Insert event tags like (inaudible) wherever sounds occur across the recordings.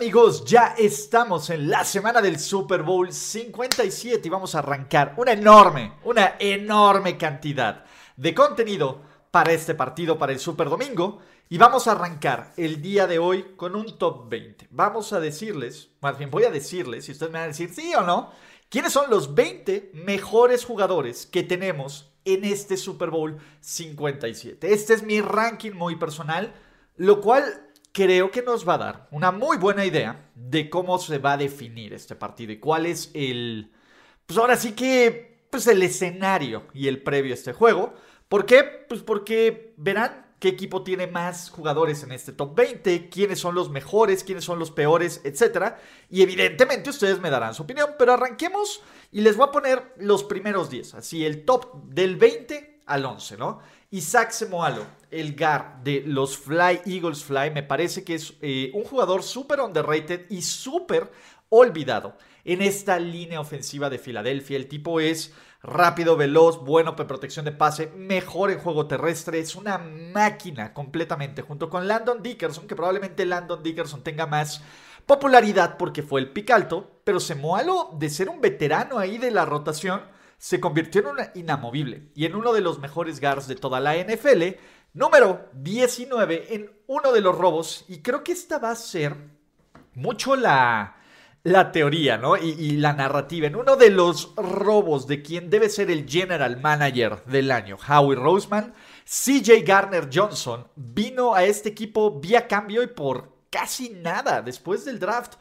Amigos, ya estamos en la semana del Super Bowl 57 y vamos a arrancar una enorme, una enorme cantidad de contenido para este partido, para el Super Domingo. Y vamos a arrancar el día de hoy con un top 20. Vamos a decirles, más bien voy a decirles, si ustedes me van a decir sí o no, quiénes son los 20 mejores jugadores que tenemos en este Super Bowl 57. Este es mi ranking muy personal, lo cual creo que nos va a dar una muy buena idea de cómo se va a definir este partido y cuál es el, pues ahora sí que, pues el escenario y el previo a este juego. ¿Por qué? Pues porque verán qué equipo tiene más jugadores en este top 20, quiénes son los mejores, quiénes son los peores, etc. Y evidentemente ustedes me darán su opinión, pero arranquemos y les voy a poner los primeros 10, así el top del 20 al 11, ¿no? Isaac Semoalo, el GAR de los Fly Eagles Fly, me parece que es eh, un jugador súper underrated y súper olvidado en esta línea ofensiva de Filadelfia. El tipo es rápido, veloz, bueno para protección de pase, mejor en juego terrestre, es una máquina completamente, junto con Landon Dickerson, que probablemente Landon Dickerson tenga más popularidad porque fue el pic alto, pero Semoalo, de ser un veterano ahí de la rotación, se convirtió en un inamovible y en uno de los mejores guards de toda la NFL, número 19 en uno de los robos, y creo que esta va a ser mucho la la teoría, ¿no? Y, la narrativa. En uno de los robos de quien debe ser el general manager del año, Howie Roseman, CJ Garner Johnson vino a este equipo vía cambio y por casi nada después del draft.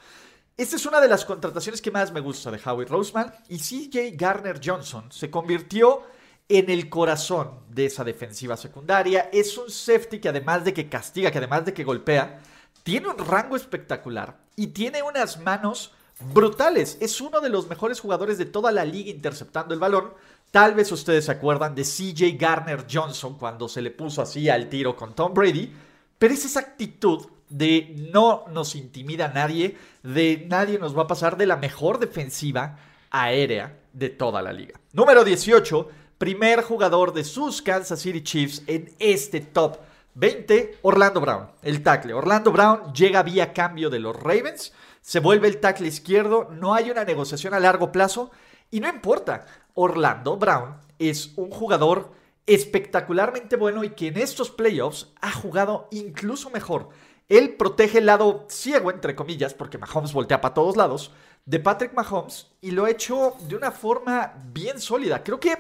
Esta es una de las contrataciones que más me gusta de Howie Roseman. Y CJ Garner Johnson se convirtió en el corazón de esa defensiva secundaria. Es un safety que además de que castiga, que además de que golpea, tiene un rango espectacular y tiene unas manos brutales. Es uno de los mejores jugadores de toda la liga interceptando el balón. Tal vez ustedes se acuerdan de CJ Garner Johnson cuando se le puso así al tiro con Tom Brady. Pero es esa actitud de no nos intimida nadie, de nadie nos va a pasar de la mejor defensiva aérea de toda la liga. Número 18, primer jugador de sus Kansas City Chiefs en este top 20, Orlando Brown, el tackle. Orlando Brown llega vía cambio de los Ravens, se vuelve el tackle izquierdo, no hay una negociación a largo plazo y no importa. Orlando Brown es un jugador espectacularmente bueno y que en estos playoffs ha jugado incluso mejor. Él protege el lado ciego, entre comillas, porque Mahomes voltea para todos lados, de Patrick Mahomes y lo ha hecho de una forma bien sólida. Creo que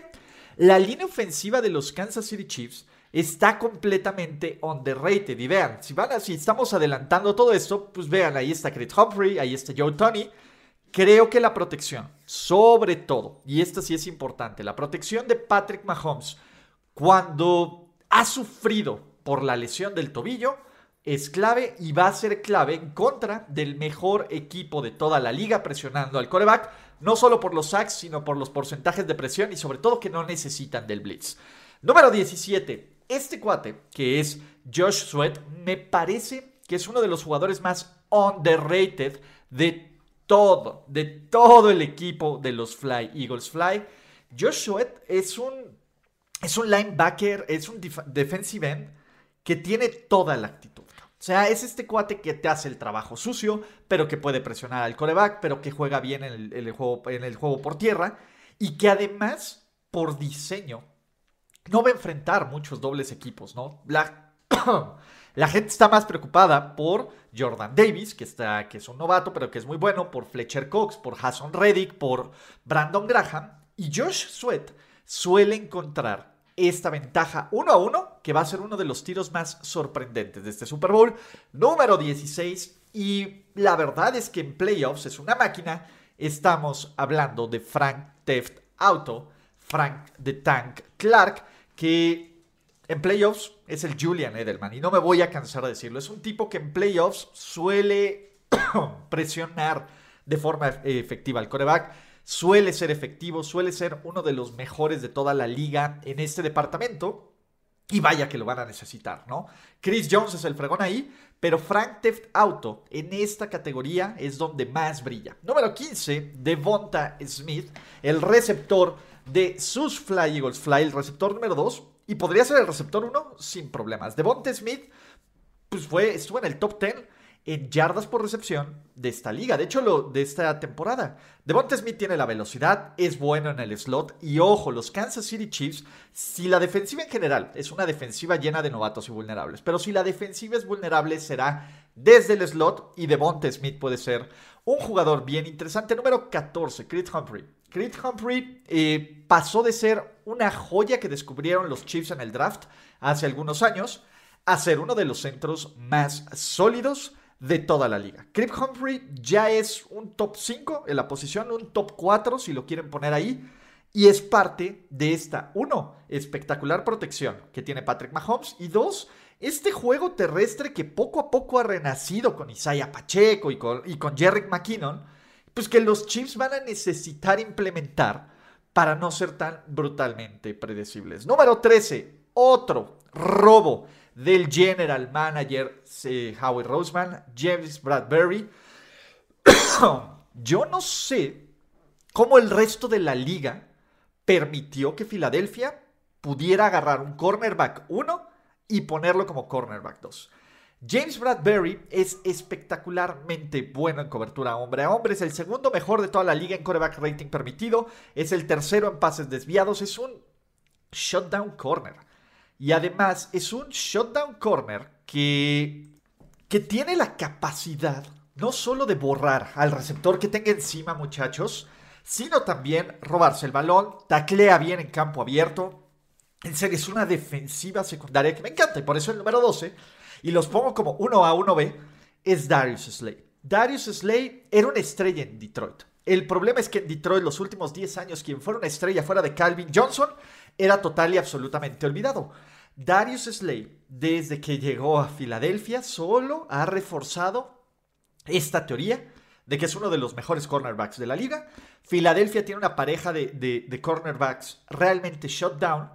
la línea ofensiva de los Kansas City Chiefs está completamente underrated. Y vean, si, van si estamos adelantando todo esto, pues vean, ahí está Chris Humphrey, ahí está Joe Tony. Creo que la protección, sobre todo, y esta sí es importante, la protección de Patrick Mahomes cuando ha sufrido por la lesión del tobillo es clave y va a ser clave en contra del mejor equipo de toda la liga presionando al coreback, no solo por los sacks, sino por los porcentajes de presión y sobre todo que no necesitan del blitz. Número 17. Este cuate, que es Josh Sweat, me parece que es uno de los jugadores más underrated de todo, de todo el equipo de los Fly Eagles Fly. Josh Sweat es un, es un linebacker, es un defensive end que tiene toda la actitud. O sea, es este cuate que te hace el trabajo sucio, pero que puede presionar al coreback, pero que juega bien en el, juego, en el juego por tierra y que además, por diseño, no va a enfrentar muchos dobles equipos, ¿no? La, (coughs) la gente está más preocupada por Jordan Davis, que, está, que es un novato, pero que es muy bueno, por Fletcher Cox, por Hassan Reddick, por Brandon Graham. Y Josh Sweat suele encontrar esta ventaja uno a uno, que va a ser uno de los tiros más sorprendentes de este Super Bowl. Número 16. Y la verdad es que en playoffs es una máquina. Estamos hablando de Frank Teft Auto, Frank the Tank Clark, que en playoffs es el Julian Edelman y no me voy a cansar de decirlo. Es un tipo que en playoffs suele (coughs) presionar de forma efectiva al coreback. Suele ser efectivo, suele ser uno de los mejores de toda la liga en este departamento. Y vaya que lo van a necesitar, ¿no? Chris Jones es el fregón ahí, pero Frank Theft Auto en esta categoría es donde más brilla. Número 15, Devonta Smith, el receptor de sus Fly Eagles Fly, el receptor número 2, y podría ser el receptor 1 sin problemas. Devonta Smith, pues fue, estuvo en el top 10 en yardas por recepción de esta liga, de hecho lo, de esta temporada. Devonta Smith tiene la velocidad, es bueno en el slot y ojo, los Kansas City Chiefs, si la defensiva en general es una defensiva llena de novatos y vulnerables, pero si la defensiva es vulnerable será desde el slot y Devonta Smith puede ser un jugador bien interesante. Número 14, Creed Humphrey. Creed Humphrey eh, pasó de ser una joya que descubrieron los Chiefs en el draft hace algunos años a ser uno de los centros más sólidos de toda la liga. Crip Humphrey ya es un top 5 en la posición, un top 4 si lo quieren poner ahí. Y es parte de esta, uno, espectacular protección que tiene Patrick Mahomes. Y dos, este juego terrestre que poco a poco ha renacido con Isaiah Pacheco y con, y con McKinnon, pues que los Chiefs van a necesitar implementar para no ser tan brutalmente predecibles. Número 13, otro robo del general manager eh, Howie Roseman, James Bradbury. (coughs) Yo no sé cómo el resto de la liga permitió que Filadelfia pudiera agarrar un cornerback 1 y ponerlo como cornerback 2. James Bradbury es espectacularmente bueno en cobertura hombre a hombre, es el segundo mejor de toda la liga en cornerback rating permitido, es el tercero en pases desviados, es un shutdown corner. Y además es un shutdown corner que, que tiene la capacidad no solo de borrar al receptor que tenga encima, muchachos, sino también robarse el balón, taclea bien en campo abierto. En serio, es una defensiva secundaria que me encanta y por eso el número 12, y los pongo como 1A, 1B, es Darius Slay. Darius Slay era una estrella en Detroit. El problema es que en Detroit los últimos 10 años quien fuera una estrella fuera de Calvin Johnson era total y absolutamente olvidado. Darius Slay, desde que llegó a Filadelfia, solo ha reforzado esta teoría de que es uno de los mejores cornerbacks de la liga. Filadelfia tiene una pareja de, cornerbacks realmente shutdown.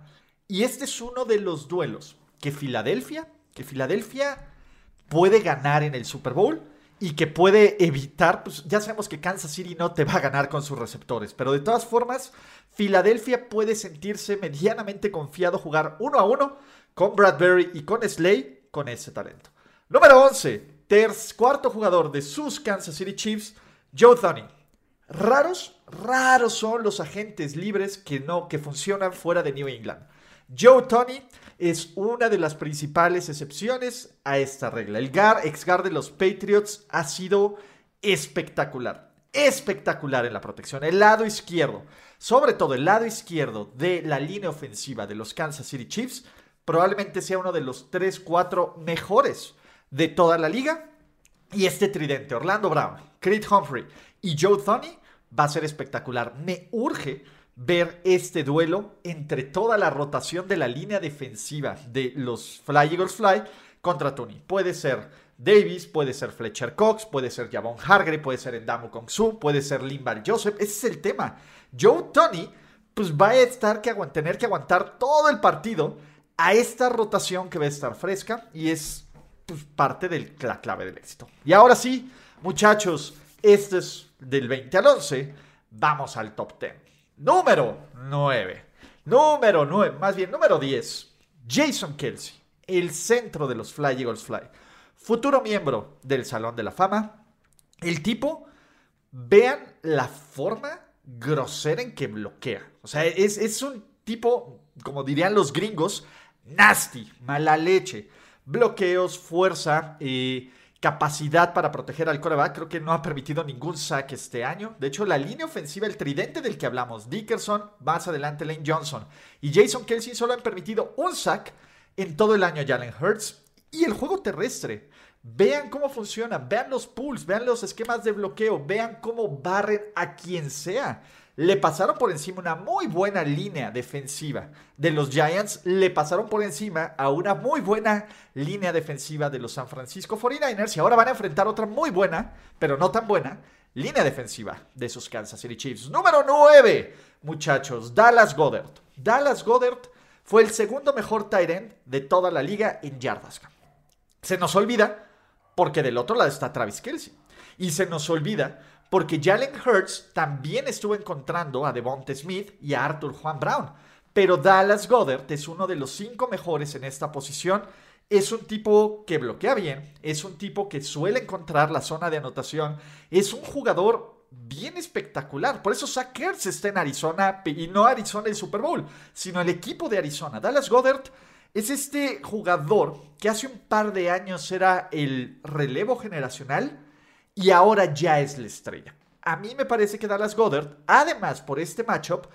Y este es uno de los duelos que Filadelfia, que Filadelfia puede ganar en el Super Bowl y que puede evitar, pues ya sabemos que Kansas City no te va a ganar con sus receptores, pero de todas formas, Filadelfia puede sentirse medianamente confiado jugar uno a uno con Bradbury y con Slay con ese talento. Número 11, cuarto jugador de sus Kansas City Chiefs, Joe Thuney. Raros, raros son los agentes libres que no que funcionan fuera de New England. Joe Tony es una de las principales excepciones a esta regla. El GAR, ex de los Patriots, ha sido espectacular. Espectacular en la protección. El lado izquierdo, sobre todo el lado izquierdo de la línea ofensiva de los Kansas City Chiefs, probablemente sea uno de los 3-4 mejores de toda la liga. Y este tridente, Orlando Brown, Creed Humphrey y Joe Thuney, va a ser espectacular. Me urge ver este duelo entre toda la rotación de la línea defensiva de los Fly Eagles Fly contra Tony. Puede ser Davis, puede ser Fletcher Cox, puede ser Javon Hargrave, puede ser Endamu Kong Su, puede ser Limbar Joseph. Ese es el tema. Joe Tony, pues va a estar que tener que aguantar todo el partido a esta rotación que va a estar fresca y es pues, parte de la clave del éxito. Y ahora sí, muchachos, este es del 20 al 11. Vamos al top 10. Número 9. Número 9, más bien número 10. Jason Kelsey, el centro de los Fly Eagles Fly. Futuro miembro del Salón de la Fama. El tipo, vean la forma grosera en que bloquea. O sea, es, es un tipo, como dirían los gringos, nasty, mala leche. Bloqueos, fuerza, y capacidad para proteger al coreback. Creo que no ha permitido ningún sack este año. De hecho, la línea ofensiva, el tridente del que hablamos, Dickerson, más adelante Lane Johnson y Jason Kelsey solo han permitido un sack en todo el año Jalen Hurts. Y el juego terrestre. Vean cómo funciona, vean los pools, vean los esquemas de bloqueo, vean cómo barren a quien sea. le pasaron por encima una muy buena línea defensiva de los Giants, le pasaron por encima a una muy buena línea defensiva de los San Francisco 49ers y ahora van a enfrentar otra muy buena, pero no tan buena, línea defensiva de sus Kansas City Chiefs. Número 9, muchachos, Dallas Goddard. Dallas Goddard fue el segundo mejor tight end de toda la liga en yardas. Se nos olvida porque del otro lado está Travis Kelsey. Y se nos olvida porque Jalen Hurts también estuvo encontrando a Devonta Smith y a Arthur Juan Brown. Pero Dallas Goddard es uno de los cinco mejores en esta posición. Es un tipo que bloquea bien, es un tipo que suele encontrar la zona de anotación, es un jugador bien espectacular. Por eso Zach Ertz está en Arizona y no Arizona el Super Bowl, sino el equipo de Arizona. Dallas Goddard es este jugador que hace un par de años era el relevo generacional y ahora ya es la estrella. A mí me parece que Dallas Goddard, además por este matchup,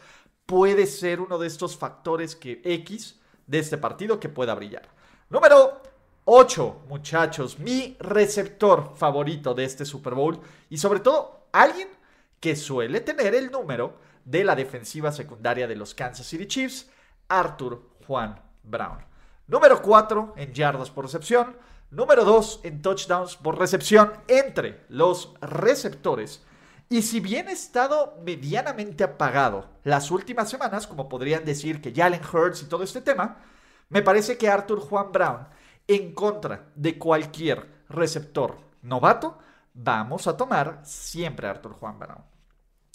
puede ser uno de estos factores que X de este partido que pueda brillar. Número 8, muchachos, mi receptor favorito de este Super Bowl y sobre todo alguien que suele tener el número de la defensiva secundaria de los Kansas City Chiefs, Arthur Juan Brown. Número 4 en yardas por recepción. Número 2 en touchdowns por recepción entre los receptores. Y si bien ha estado medianamente apagado las últimas semanas, como podrían decir que Jalen Hurts y todo este tema, me parece que Arthur Juan Brown, en contra de cualquier receptor novato, vamos a tomar siempre a Arthur Juan Brown.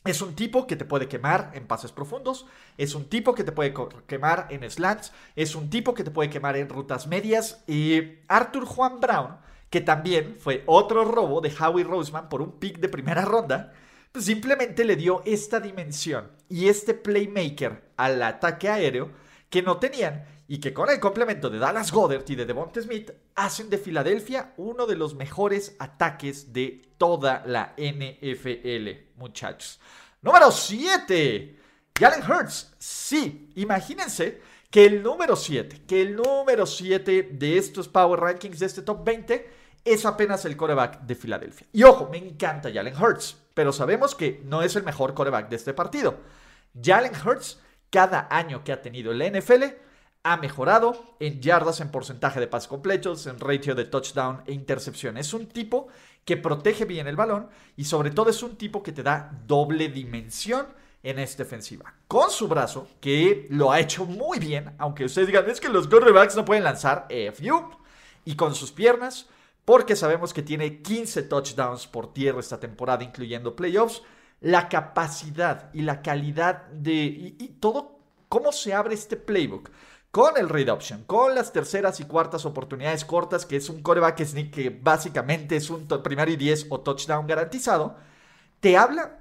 Es un tipo que te puede quemar en pases profundos, es un tipo que te puede quemar en slants, es un tipo que te puede quemar en rutas medias. Y Arthur Juan Brown, que también fue otro robo de Howie Roseman por un pick de primera ronda, pues simplemente le dio esta dimensión y este playmaker al ataque aéreo que no tenían y que con el complemento de Dallas Goddard y de Devonta Smith hacen de Filadelfia uno de los mejores ataques de toda la NFL, muchachos. Número 7. Jalen Hurts. Sí, imagínense que el número 7, que el número 7 de estos Power Rankings, de este top 20, es apenas el coreback de Filadelfia. Y ojo, me encanta Jalen Hurts, pero sabemos que no es el mejor coreback de este partido. Jalen Hurts, cada año que ha tenido el NFL, ha mejorado en yardas, en porcentaje de pases completos, en ratio de touchdown e intercepción. Es un tipo que protege bien el balón y sobre todo es un tipo que te da doble dimensión en esta ofensiva. Con su brazo, que lo ha hecho muy bien, aunque ustedes digan, es que los quarterbacks no pueden lanzar, FU, y con sus piernas, porque sabemos que tiene 15 touchdowns por tierra esta temporada, incluyendo playoffs, la capacidad y la calidad de... y todo, cómo se abre este playbook con el read option, con las terceras y cuartas oportunidades cortas, que es un coreback sneak que básicamente es un primero y 10 o touchdown garantizado, te habla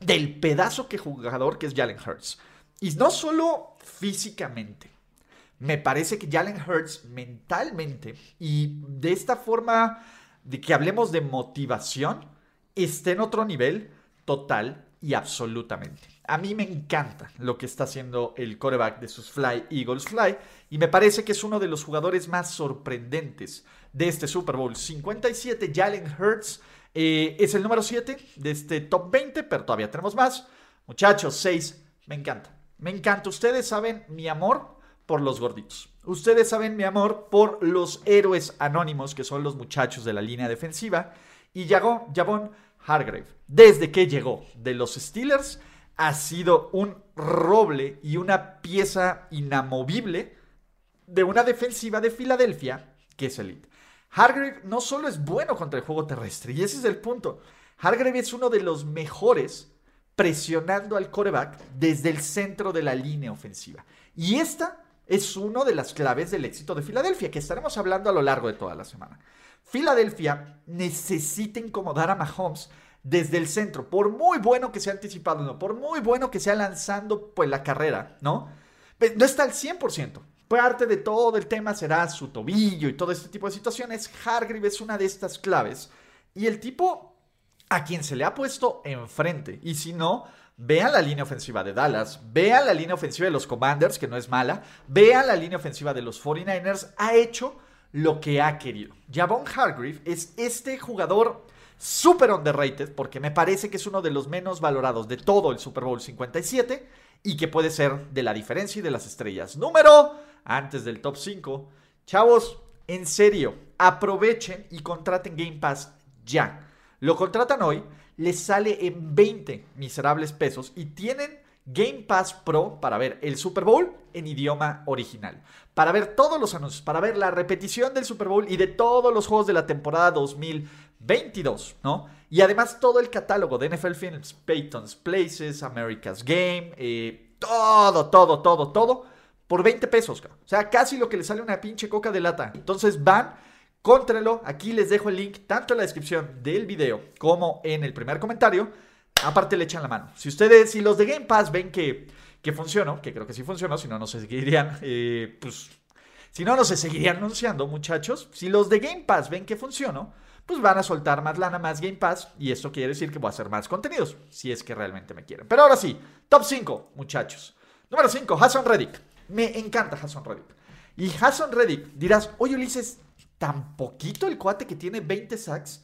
del pedazo que jugador que es Jalen Hurts. Y no solo físicamente. Me parece que Jalen Hurts mentalmente y de esta forma de que hablemos de motivación, está en otro nivel total y absolutamente. A mí me encanta lo que está haciendo el coreback de sus Fly Eagles Fly y me parece que es uno de los jugadores más sorprendentes de este Super Bowl 57. Jalen Hurts eh, es el número 7 de este top 20, pero todavía tenemos más. Muchachos, 6, me encanta. Me encanta. Ustedes saben mi amor por los gorditos. Ustedes saben mi amor por los héroes anónimos que son los muchachos de la línea defensiva. Y Javon Hargrave, desde que llegó de los Steelers, ha sido un roble y una pieza inamovible de una defensiva de Filadelfia que es elite. Hargrave no solo es bueno contra el juego terrestre, y ese es el punto. Hargrave es uno de los mejores presionando al coreback desde el centro de la línea ofensiva. Y esta es una de las claves del éxito de Filadelfia, que estaremos hablando a lo largo de toda la semana. Filadelfia necesita incomodar a Mahomes desde el centro, por muy bueno que sea anticipado, ¿no? por muy bueno que sea lanzando pues, la carrera, ¿no? No está al 100%. Parte de todo el tema será su tobillo y todo este tipo de situaciones. Hargreaves es una de estas claves. Y el tipo a quien se le ha puesto enfrente. Y si no, vean la línea ofensiva de Dallas, vean la línea ofensiva de los Commanders, que no es mala, vean la línea ofensiva de los 49ers, ha hecho lo que ha querido. Javon Hargrave es este jugador super underrated porque me parece que es uno de los menos valorados de todo el Super Bowl 57 y que puede ser de la diferencia y de las estrellas. Número, antes del top 5. Chavos, en serio, aprovechen y contraten Game Pass ya. Lo contratan hoy, les sale en 20 miserables pesos y tienen Game Pass Pro para ver el Super Bowl en idioma original. Para ver todos los anuncios, para ver la repetición del Super Bowl y de todos los juegos de la temporada 2022, ¿no? Y además todo el catálogo de NFL Films, Peyton's Places, America's Game, eh, todo, todo, todo, todo, por 20 pesos. O sea, casi lo que le sale una pinche coca de lata. Entonces van, cóntrelo. Aquí les dejo el link tanto en la descripción del video como en el primer comentario aparte le echan la mano. Si ustedes, si los de Game Pass ven que, que funcionó, que creo que sí funcionó, si no, no se seguirían, (laughs) eh, pues, si no, no se seguirían anunciando, muchachos. Si los de Game Pass ven que funcionó, pues van a soltar más lana, más Game Pass, y esto quiere decir que voy a hacer más contenidos, si es que realmente me quieren. Pero ahora sí, top 5, muchachos. Número 5, Hassan Reddick. Me encanta Hassan Reddick. Y Hassan Reddick, dirás, oye Ulises, tan poquito el cuate que tiene 20 sacks.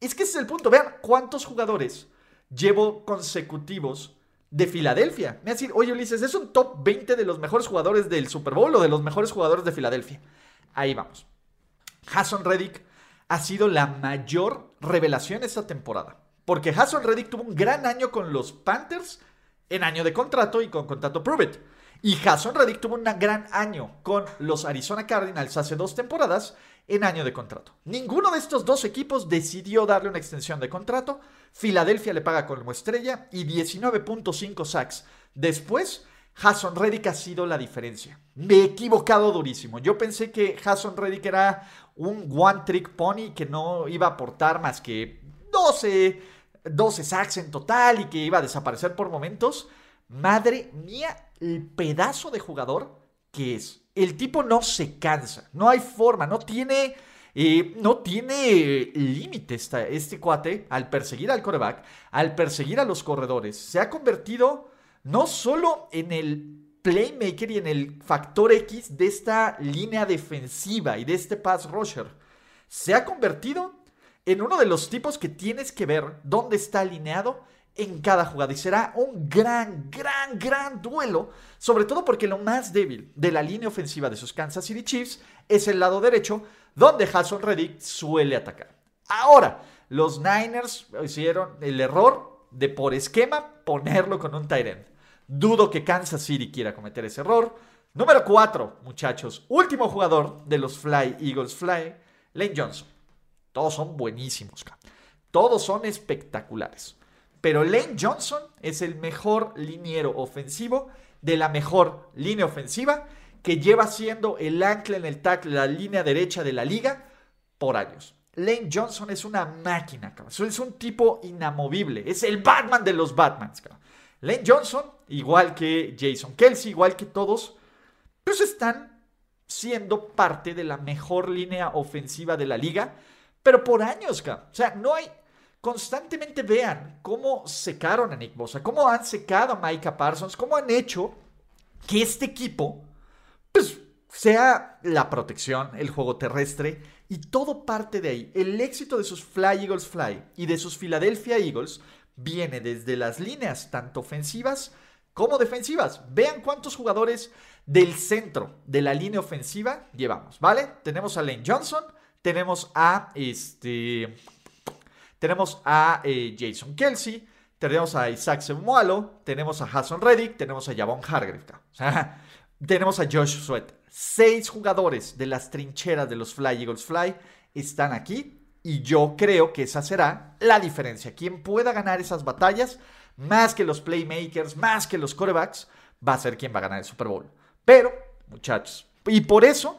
Es que ese es el punto. Vean cuántos jugadores llevo consecutivos de Filadelfia. Me decir, oye Ulises, ¿es un top 20 de los mejores jugadores del Super Bowl o de los mejores jugadores de Filadelfia? Ahí vamos. Hassan Reddick ha sido la mayor revelación esta temporada. Porque Hassan Reddick tuvo un gran año con los Panthers en año de contrato y con contrato Prove It. Y Hassan Reddick tuvo un gran año con los Arizona Cardinals hace dos temporadas en año de contrato. Ninguno de estos dos equipos decidió darle una extensión de contrato. Filadelfia le paga como estrella y 19.5 sacks. Después, Hassan Reddick ha sido la diferencia. Me he equivocado durísimo. Yo pensé que Hassan Reddick era un one trick pony que no iba a aportar más que 12, 12 sacks en total y que iba a desaparecer por momentos. Madre mía, el pedazo de jugador que es. El tipo no se cansa, no hay forma, no tiene, eh, no tiene límite este cuate al perseguir al coreback, al perseguir a los corredores. Se ha convertido no solo en el playmaker y en el factor X de esta línea defensiva y de este pass rusher. Se ha convertido en uno de los tipos que tienes que ver dónde está alineado en cada jugada. Y será un gran, gran, gran duelo. Sobre todo porque lo más débil de la línea ofensiva de sus Kansas City Chiefs es el lado derecho, donde Hassan Reddick suele atacar. Ahora, los Niners hicieron el error de por esquema ponerlo con un tight end. Dudo que Kansas City quiera cometer ese error. Número 4, muchachos. Último jugador de los Fly Eagles Fly, Lane Johnson. Todos son buenísimos. Todos son espectaculares. Pero Lane Johnson es el mejor liniero ofensivo de la mejor línea ofensiva que lleva siendo el ancla en el tackle, la línea derecha de la liga por años. Lane Johnson es una máquina, es un tipo inamovible, es el Batman de los Batmans. Lane Johnson, igual que Jason Kelsey, igual que todos, pues están siendo parte de la mejor línea ofensiva de la liga, pero por años, o sea, no hay constantemente vean cómo secaron a Nick Bosa, cómo han secado a Micah Parsons, cómo han hecho que este equipo pues, sea la protección, el juego terrestre y todo parte de ahí. El éxito de sus Fly Eagles Fly y de sus Philadelphia Eagles viene desde las líneas tanto ofensivas como defensivas. Vean cuántos jugadores del centro de la línea ofensiva llevamos, ¿vale? Tenemos a Lane Johnson, tenemos a este tenemos a eh, Jason Kelsey, tenemos a Isaac Semualo, tenemos a Hassan Reddick, tenemos a Javon Hargrave. (laughs) tenemos a Josh Sweat. Seis jugadores de las trincheras de los Fly Eagles Fly están aquí y yo creo que esa será la diferencia. Quien pueda ganar esas batallas, más que los playmakers, más que los corebacks, va a ser quien va a ganar el Super Bowl. Pero, muchachos, y por eso,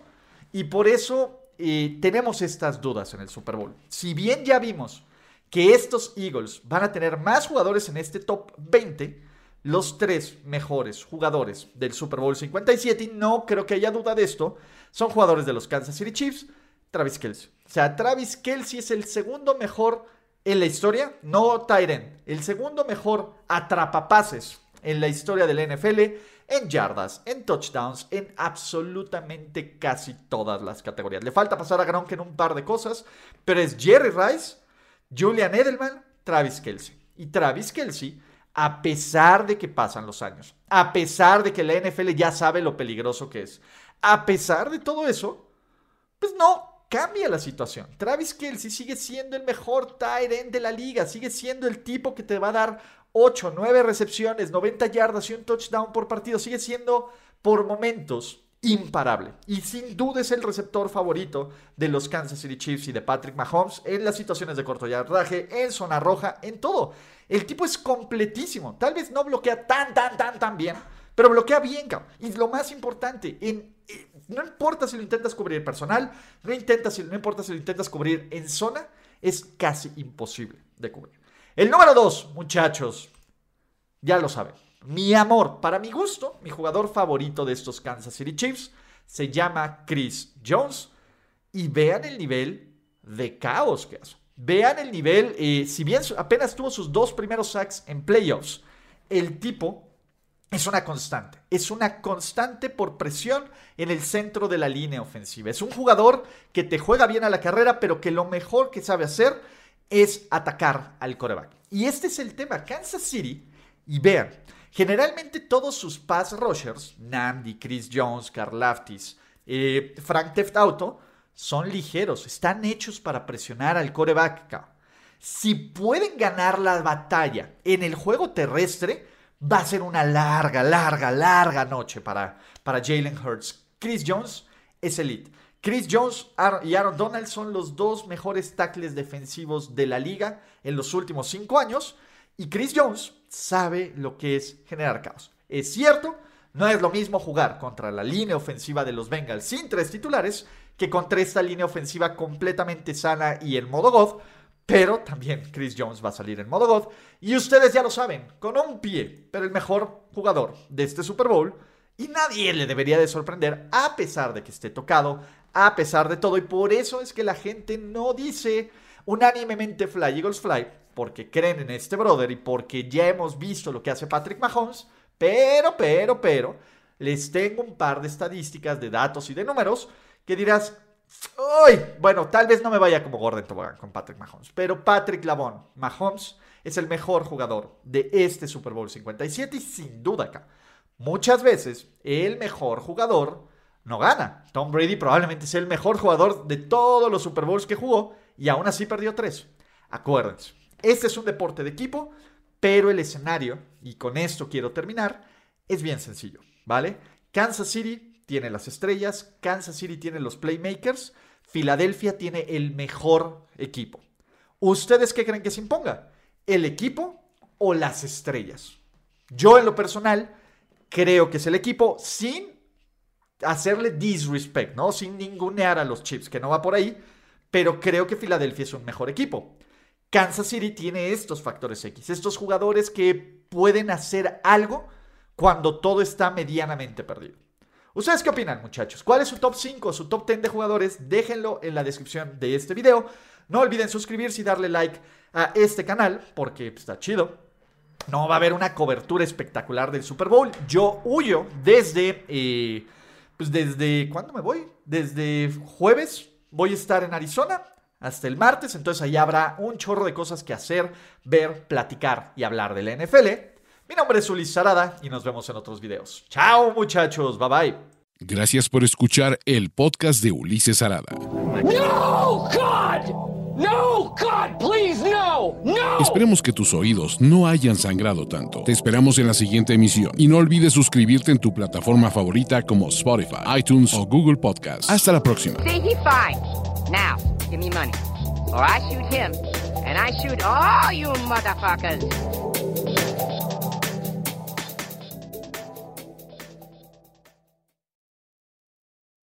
y por eso eh, tenemos estas dudas en el Super Bowl. Si bien ya vimos que estos Eagles van a tener más jugadores en este top 20, los tres mejores jugadores del Super Bowl 57, y no creo que haya duda de esto, son jugadores de los Kansas City Chiefs, Travis Kelsey. O sea, Travis Kelsey es el segundo mejor en la historia, no Tyren, el segundo mejor atrapapases en la historia del NFL, en yardas, en touchdowns, en absolutamente casi todas las categorías. Le falta pasar a Gronk en un par de cosas, pero es Jerry Rice Julian Edelman, Travis Kelsey. Y Travis Kelsey, a pesar de que pasan los años, a pesar de que la NFL ya sabe lo peligroso que es, a pesar de todo eso, pues no cambia la situación. Travis Kelsey sigue siendo el mejor tight end de la liga, sigue siendo el tipo que te va a dar 8, 9 recepciones, 90 yardas y un touchdown por partido, sigue siendo por momentos imparable. Y sin duda es el receptor favorito de los Kansas City Chiefs y de Patrick Mahomes en las situaciones de corto yardaje, en zona roja, en todo. El tipo es completísimo. Tal vez no bloquea tan, tan, tan, tan bien, pero bloquea bien, cabrón. Y lo más importante, en, no importa si lo intentas cubrir personal, no, intentas, no importa si lo intentas cubrir en zona, es casi imposible de cubrir. El número dos, muchachos, ya lo saben. Mi amor, para mi gusto, mi jugador favorito de estos Kansas City Chiefs se llama Chris Jones. Y vean el nivel de caos que hace. Vean el nivel, eh, si bien apenas tuvo sus dos primeros sacks en playoffs, el tipo es una constante. Es una constante por presión en el centro de la línea ofensiva. Es un jugador que te juega bien a la carrera, pero que lo mejor que sabe hacer es atacar al coreback. Y este es el tema. Kansas City, y vean, Generalmente todos sus pass rushers, Nandi, Chris Jones, Carl Laftis, eh, Frank Teft Auto, son ligeros, están hechos para presionar al coreback. Si pueden ganar la batalla en el juego terrestre, va a ser una larga, larga, larga noche para, para Jalen Hurts. Chris Jones es elite. Chris Jones y Aaron Donald son los dos mejores tackles defensivos de la liga en los últimos cinco años. Y Chris Jones sabe lo que es generar caos. Es cierto, no es lo mismo jugar contra la línea ofensiva de los Bengals sin tres titulares que contra esta línea ofensiva completamente sana y en modo God, pero también Chris Jones va a salir en modo God. Y ustedes ya lo saben, con un pie, pero el mejor jugador de este Super Bowl. Y nadie le debería de sorprender, a pesar de que esté tocado, a pesar de todo. Y por eso es que la gente no dice unánimemente Fly Eagles Fly, porque creen en este brother y porque ya hemos visto lo que hace Patrick Mahomes, pero, pero, pero, les tengo un par de estadísticas, de datos y de números que dirás, uy, bueno, tal vez no me vaya como Gordon Tobogán con Patrick Mahomes, pero Patrick Lavon, Mahomes es el mejor jugador de este Super Bowl 57 y sin duda acá. Muchas veces el mejor jugador no gana. Tom Brady probablemente sea el mejor jugador de todos los Super Bowls que jugó y aún así perdió tres. Acuérdense, este es un deporte de equipo, pero el escenario, y con esto quiero terminar, es bien sencillo, ¿vale? Kansas City tiene las estrellas, Kansas City tiene los playmakers, Filadelfia tiene el mejor equipo. ¿Ustedes qué creen que se imponga? ¿El equipo o las estrellas? Yo en lo personal creo que es el equipo sin hacerle disrespect, ¿no? Sin ningunear a los Chips, que no va por ahí, pero creo que Filadelfia es un mejor equipo. Kansas City tiene estos factores X, estos jugadores que pueden hacer algo cuando todo está medianamente perdido. ¿Ustedes qué opinan, muchachos? ¿Cuál es su top 5, su top 10 de jugadores? Déjenlo en la descripción de este video. No olviden suscribirse y darle like a este canal porque pues, está chido. No va a haber una cobertura espectacular del Super Bowl. Yo huyo desde... Eh, pues desde... ¿Cuándo me voy? Desde jueves voy a estar en Arizona hasta el martes, entonces ahí habrá un chorro de cosas que hacer, ver, platicar y hablar de la NFL. Mi nombre es Ulises Sarada y nos vemos en otros videos. Chao muchachos, bye bye. Gracias por escuchar el podcast de Ulises Arada. No, God! No, God, please, no, no. Esperemos que tus oídos no hayan sangrado tanto. Te esperamos en la siguiente emisión y no olvides suscribirte en tu plataforma favorita como Spotify, iTunes o Google Podcast. Hasta la próxima. Now, give me money. Or I shoot him, and I shoot all you motherfuckers.